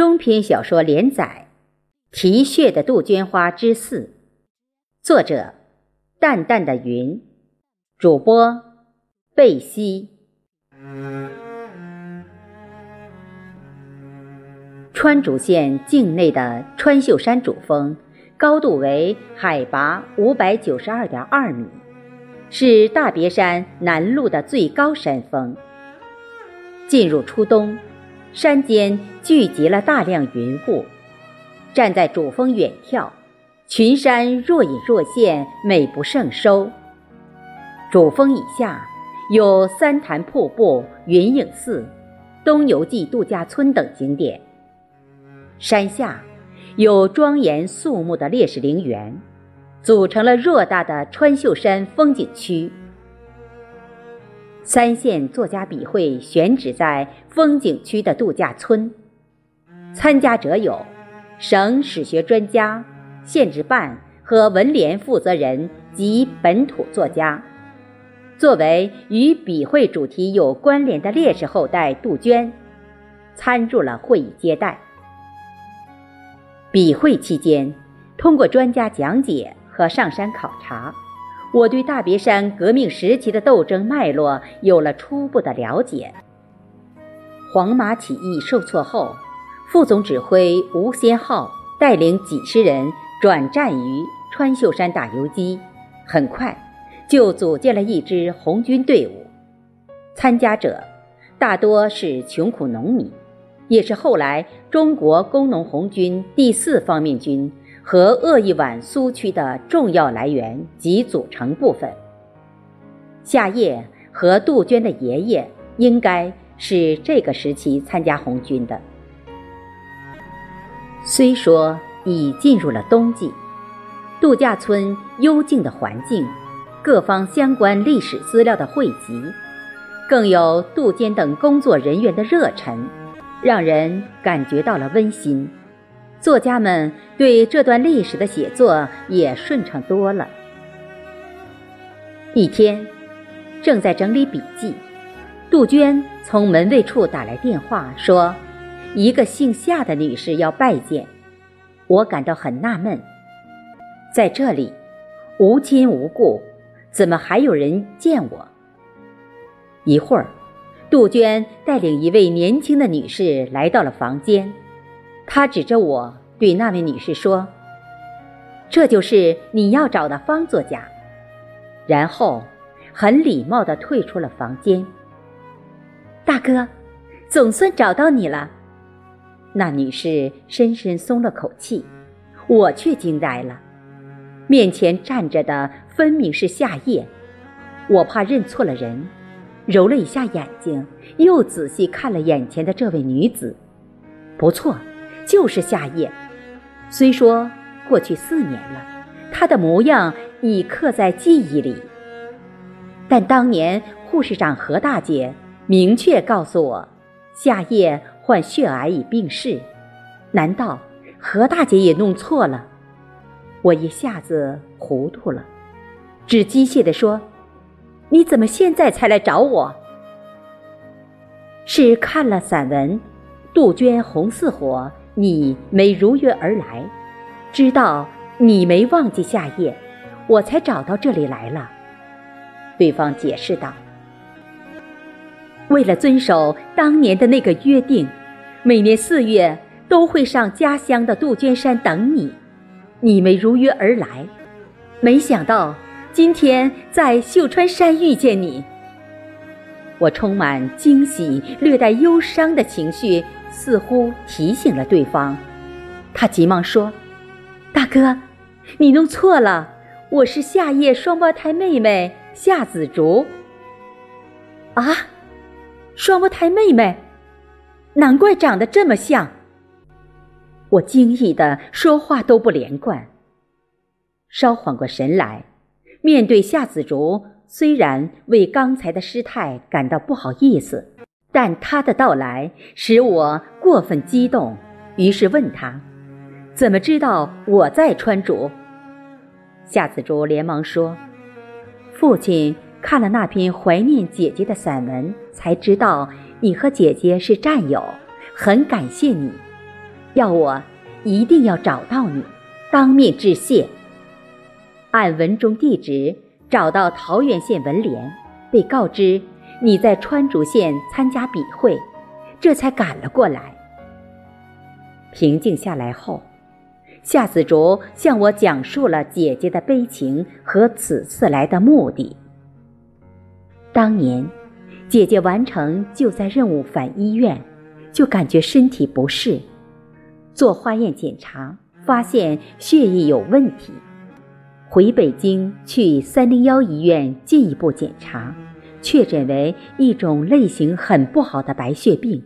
中篇小说连载《啼血的杜鹃花》之四，作者：淡淡的云，主播：贝西。川主线境内的川秀山主峰，高度为海拔五百九十二点二米，是大别山南麓的最高山峰。进入初冬。山间聚集了大量云雾，站在主峰远眺，群山若隐若现，美不胜收。主峰以下有三潭瀑布、云影寺、东游记度假村等景点。山下有庄严肃穆的烈士陵园，组成了偌大的川秀山风景区。三县作家笔会选址在风景区的度假村，参加者有省史学专家、县直办和文联负责人及本土作家。作为与笔会主题有关联的烈士后代杜鹃，参入了会议接待。笔会期间，通过专家讲解和上山考察。我对大别山革命时期的斗争脉络有了初步的了解。黄马起义受挫后，副总指挥吴先浩带领几十人转战于川秀山打游击，很快就组建了一支红军队伍。参加者大多是穷苦农民，也是后来中国工农红军第四方面军。和鄂豫皖苏区的重要来源及组成部分。夏夜和杜鹃的爷爷应该是这个时期参加红军的。虽说已进入了冬季，度假村幽静的环境，各方相关历史资料的汇集，更有杜鹃等工作人员的热忱，让人感觉到了温馨。作家们对这段历史的写作也顺畅多了。一天，正在整理笔记，杜鹃从门卫处打来电话，说一个姓夏的女士要拜见。我感到很纳闷，在这里无亲无故，怎么还有人见我？一会儿，杜鹃带领一位年轻的女士来到了房间。她指着我对那位女士说：“这就是你要找的方作家。”然后很礼貌地退出了房间。大哥，总算找到你了。那女士深深松了口气，我却惊呆了。面前站着的分明是夏夜，我怕认错了人，揉了一下眼睛，又仔细看了眼前的这位女子，不错。就是夏夜，虽说过去四年了，她的模样已刻在记忆里，但当年护士长何大姐明确告诉我，夏夜患血癌已病逝。难道何大姐也弄错了？我一下子糊涂了，只机械地说：“你怎么现在才来找我？”是看了散文《杜鹃红似火》。你没如约而来，知道你没忘记夏夜，我才找到这里来了。对方解释道：“为了遵守当年的那个约定，每年四月都会上家乡的杜鹃山等你。你没如约而来，没想到今天在秀川山遇见你。我充满惊喜、略带忧伤的情绪。”似乎提醒了对方，他急忙说：“大哥，你弄错了，我是夏夜双胞胎妹妹夏子竹。”啊，双胞胎妹妹，难怪长得这么像。我惊异的说话都不连贯。稍缓过神来，面对夏子竹，虽然为刚才的失态感到不好意思。但他的到来使我过分激动，于是问他：“怎么知道我在川竹？”夏子竹连忙说：“父亲看了那篇怀念姐姐的散文，才知道你和姐姐是战友，很感谢你。要我一定要找到你，当面致谢。按文中地址找到桃源县文联，被告知你在川竹县参加笔会，这才赶了过来。平静下来后，夏子竹向我讲述了姐姐的悲情和此次来的目的。当年，姐姐完成救灾任务返医院，就感觉身体不适，做化验检查发现血液有问题，回北京去三零幺医院进一步检查，确诊为一种类型很不好的白血病，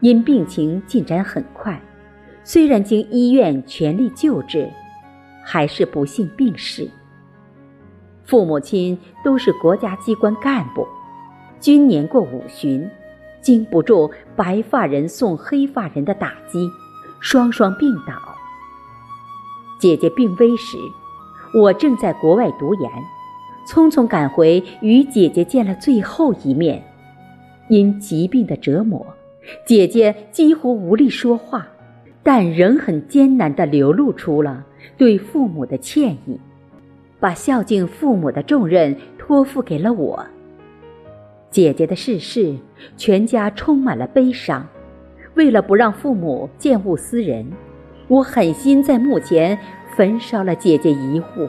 因病情进展很快，虽然经医院全力救治，还是不幸病逝。父母亲都是国家机关干部，均年过五旬，经不住白发人送黑发人的打击，双双病倒。姐姐病危时，我正在国外读研，匆匆赶回与姐姐见了最后一面。因疾病的折磨，姐姐几乎无力说话，但仍很艰难地流露出了对父母的歉意。把孝敬父母的重任托付给了我。姐姐的逝世，全家充满了悲伤。为了不让父母见物思人，我狠心在墓前焚烧了姐姐遗物。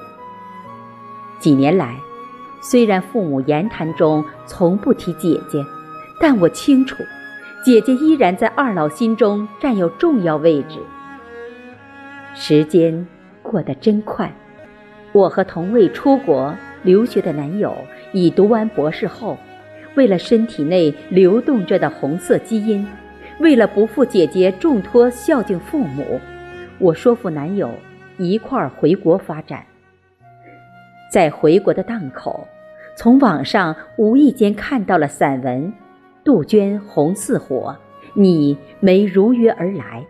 几年来，虽然父母言谈中从不提姐姐，但我清楚，姐姐依然在二老心中占有重要位置。时间过得真快。我和同为出国留学的男友已读完博士后，为了身体内流动着的红色基因，为了不负姐姐重托孝敬父母，我说服男友一块儿回国发展。在回国的档口，从网上无意间看到了散文《杜鹃红似火》，你没如约而来，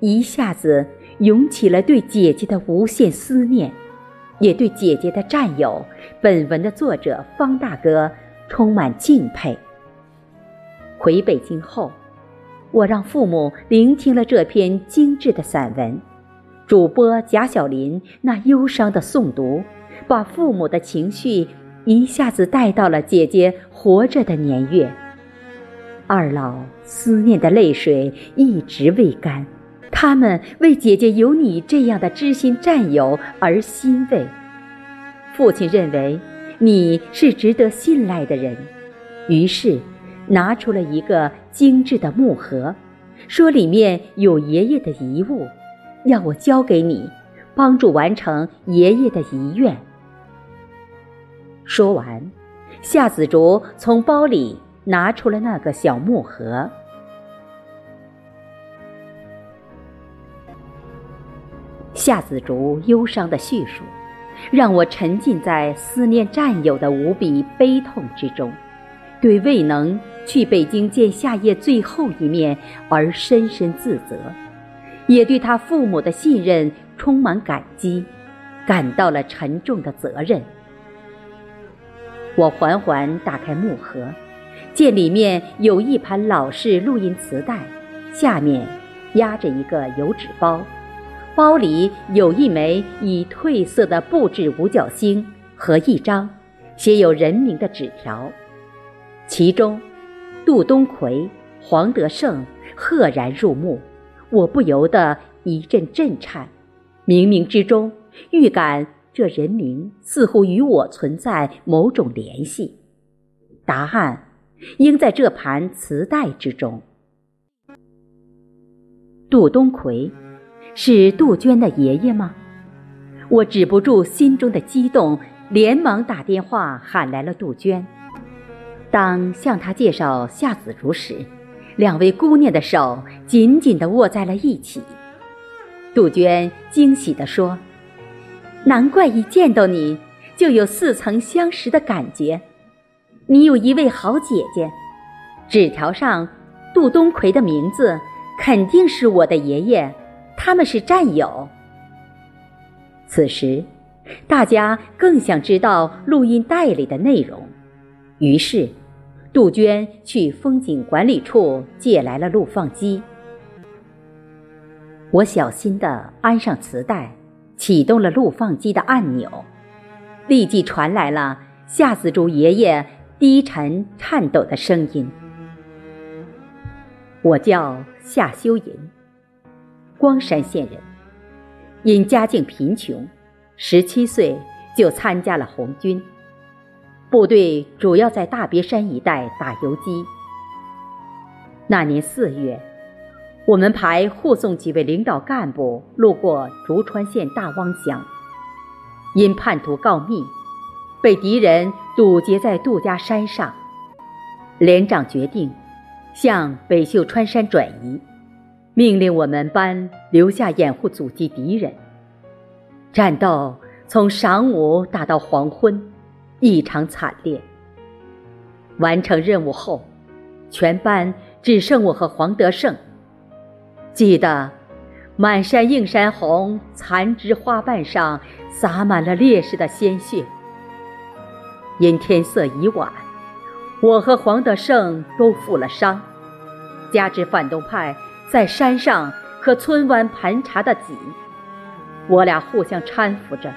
一下子涌起了对姐姐的无限思念。也对姐姐的战友，本文的作者方大哥充满敬佩。回北京后，我让父母聆听了这篇精致的散文，主播贾小林那忧伤的诵读，把父母的情绪一下子带到了姐姐活着的年月。二老思念的泪水一直未干。他们为姐姐有你这样的知心战友而欣慰。父亲认为你是值得信赖的人，于是拿出了一个精致的木盒，说里面有爷爷的遗物，要我交给你，帮助完成爷爷的遗愿。说完，夏子竹从包里拿出了那个小木盒。夏子竹忧伤的叙述，让我沉浸在思念战友的无比悲痛之中，对未能去北京见夏夜最后一面而深深自责，也对他父母的信任充满感激，感到了沉重的责任。我缓缓打开木盒，见里面有一盘老式录音磁带，下面压着一个油纸包。包里有一枚已褪色的布制五角星和一张写有人名的纸条，其中杜东奎、黄德胜赫然入目，我不由得一阵震颤，冥冥之中预感这人名似乎与我存在某种联系，答案应在这盘磁带之中。杜东奎。是杜鹃的爷爷吗？我止不住心中的激动，连忙打电话喊来了杜鹃。当向他介绍夏子竹时，两位姑娘的手紧紧地握在了一起。杜鹃惊喜地说：“难怪一见到你就有似曾相识的感觉，你有一位好姐姐。纸条上杜东奎的名字肯定是我的爷爷。”他们是战友。此时，大家更想知道录音带里的内容，于是，杜鹃去风景管理处借来了录放机。我小心地安上磁带，启动了录放机的按钮，立即传来了夏子竹爷爷低沉颤抖的声音：“我叫夏修银，光山县人，因家境贫穷，十七岁就参加了红军。部队主要在大别山一带打游击。那年四月。”我们排护送几位领导干部路过竹川县大汪乡，因叛徒告密，被敌人堵截在杜家山上。连长决定向北秀川山转移，命令我们班留下掩护阻击敌人。战斗从晌午打到黄昏，异常惨烈。完成任务后，全班只剩我和黄德胜。记得，满山映山红，残枝花瓣上洒满了烈士的鲜血。因天色已晚，我和黄德胜都负了伤，加之反动派在山上和村湾盘查的紧，我俩互相搀扶着，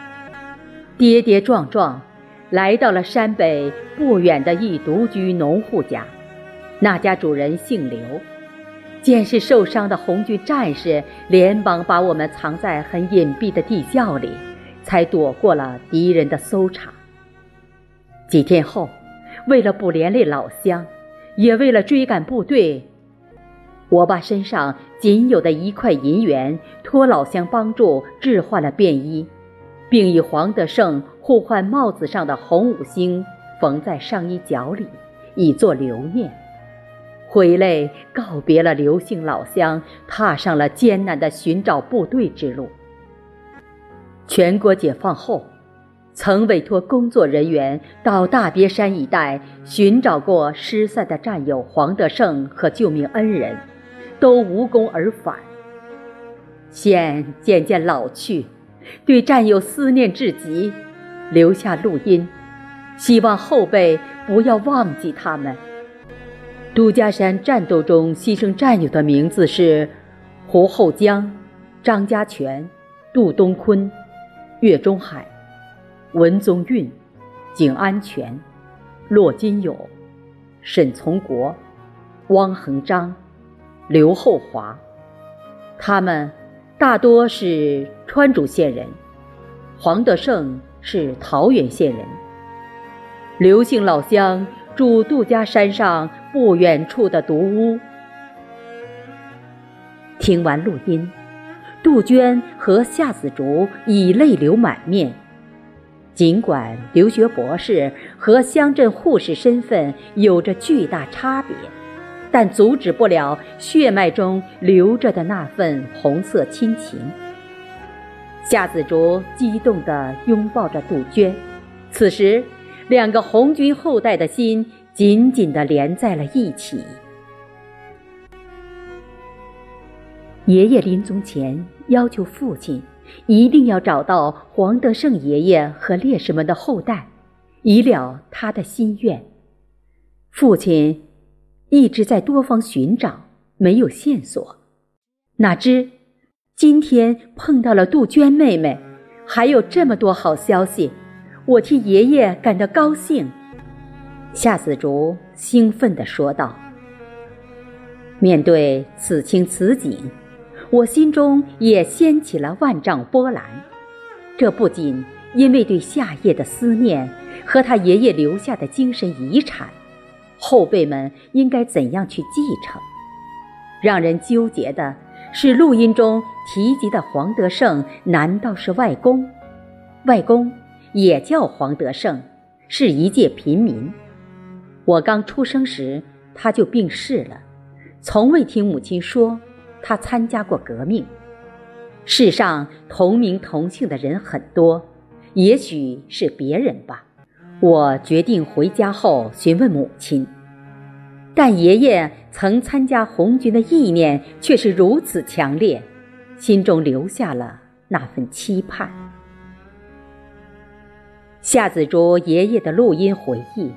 跌跌撞撞，来到了山北不远的一独居农户家。那家主人姓刘。见是受伤的红军战士，连忙把我们藏在很隐蔽的地窖里，才躲过了敌人的搜查。几天后，为了不连累老乡，也为了追赶部队，我把身上仅有的一块银元托老乡帮助置换了便衣，并以黄德胜互换帽子上的红五星缝在上衣角里，以作留念。回泪告别了刘姓老乡，踏上了艰难的寻找部队之路。全国解放后，曾委托工作人员到大别山一带寻找过失散的战友黄德胜和救命恩人，都无功而返。现渐渐老去，对战友思念至极，留下录音，希望后辈不要忘记他们。杜家山战斗中牺牲战友的名字是胡厚江、张家全、杜东坤、岳中海、文宗运、景安全、骆金友、沈从国、汪恒章、刘厚华。他们大多是川竹县人，黄德胜是桃源县人。刘姓老乡住杜家山上。不远处的独屋。听完录音，杜鹃和夏子竹已泪流满面。尽管留学博士和乡镇护士身份有着巨大差别，但阻止不了血脉中流着的那份红色亲情。夏子竹激动地拥抱着杜鹃，此时，两个红军后代的心。紧紧地连在了一起。爷爷临终前要求父亲一定要找到黄德胜爷爷和烈士们的后代，以了他的心愿。父亲一直在多方寻找，没有线索。哪知今天碰到了杜鹃妹妹，还有这么多好消息，我替爷爷感到高兴。夏子竹兴奋地说道：“面对此情此景，我心中也掀起了万丈波澜。这不仅因为对夏夜的思念和他爷爷留下的精神遗产，后辈们应该怎样去继承？让人纠结的是，录音中提及的黄德胜难道是外公？外公也叫黄德胜，是一介平民。”我刚出生时，他就病逝了，从未听母亲说他参加过革命。世上同名同姓的人很多，也许是别人吧。我决定回家后询问母亲，但爷爷曾参加红军的意念却是如此强烈，心中留下了那份期盼。夏子竹爷爷的录音回忆。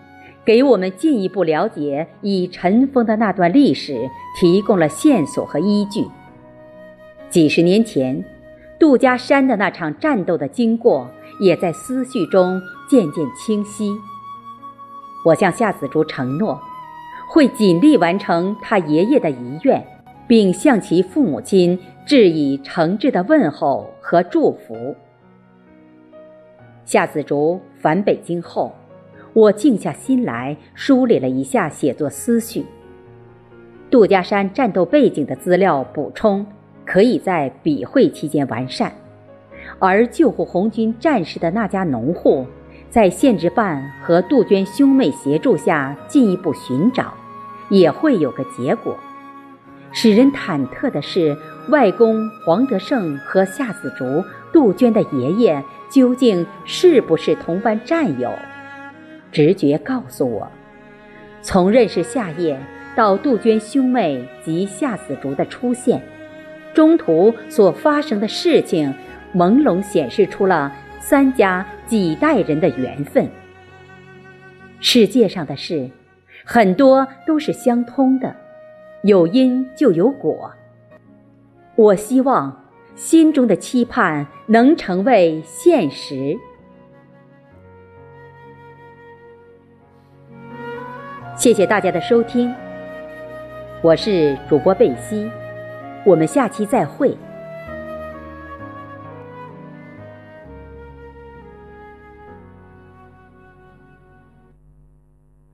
给我们进一步了解已尘封的那段历史提供了线索和依据。几十年前，杜家山的那场战斗的经过，也在思绪中渐渐清晰。我向夏子竹承诺，会尽力完成他爷爷的遗愿，并向其父母亲致以诚挚的问候和祝福。夏子竹返北京后，我静下心来梳理了一下写作思绪。杜家山战斗背景的资料补充。可以在笔会期间完善，而救护红军战士的那家农户，在县直办和杜鹃兄妹协助下进一步寻找，也会有个结果。使人忐忑的是，外公黄德胜和夏子竹、杜鹃的爷爷究竟是不是同班战友？直觉告诉我，从认识夏夜到杜鹃兄妹及夏子竹的出现。中途所发生的事情，朦胧显示出了三家几代人的缘分。世界上的事，很多都是相通的，有因就有果。我希望心中的期盼能成为现实。谢谢大家的收听，我是主播贝西。我们下期再会。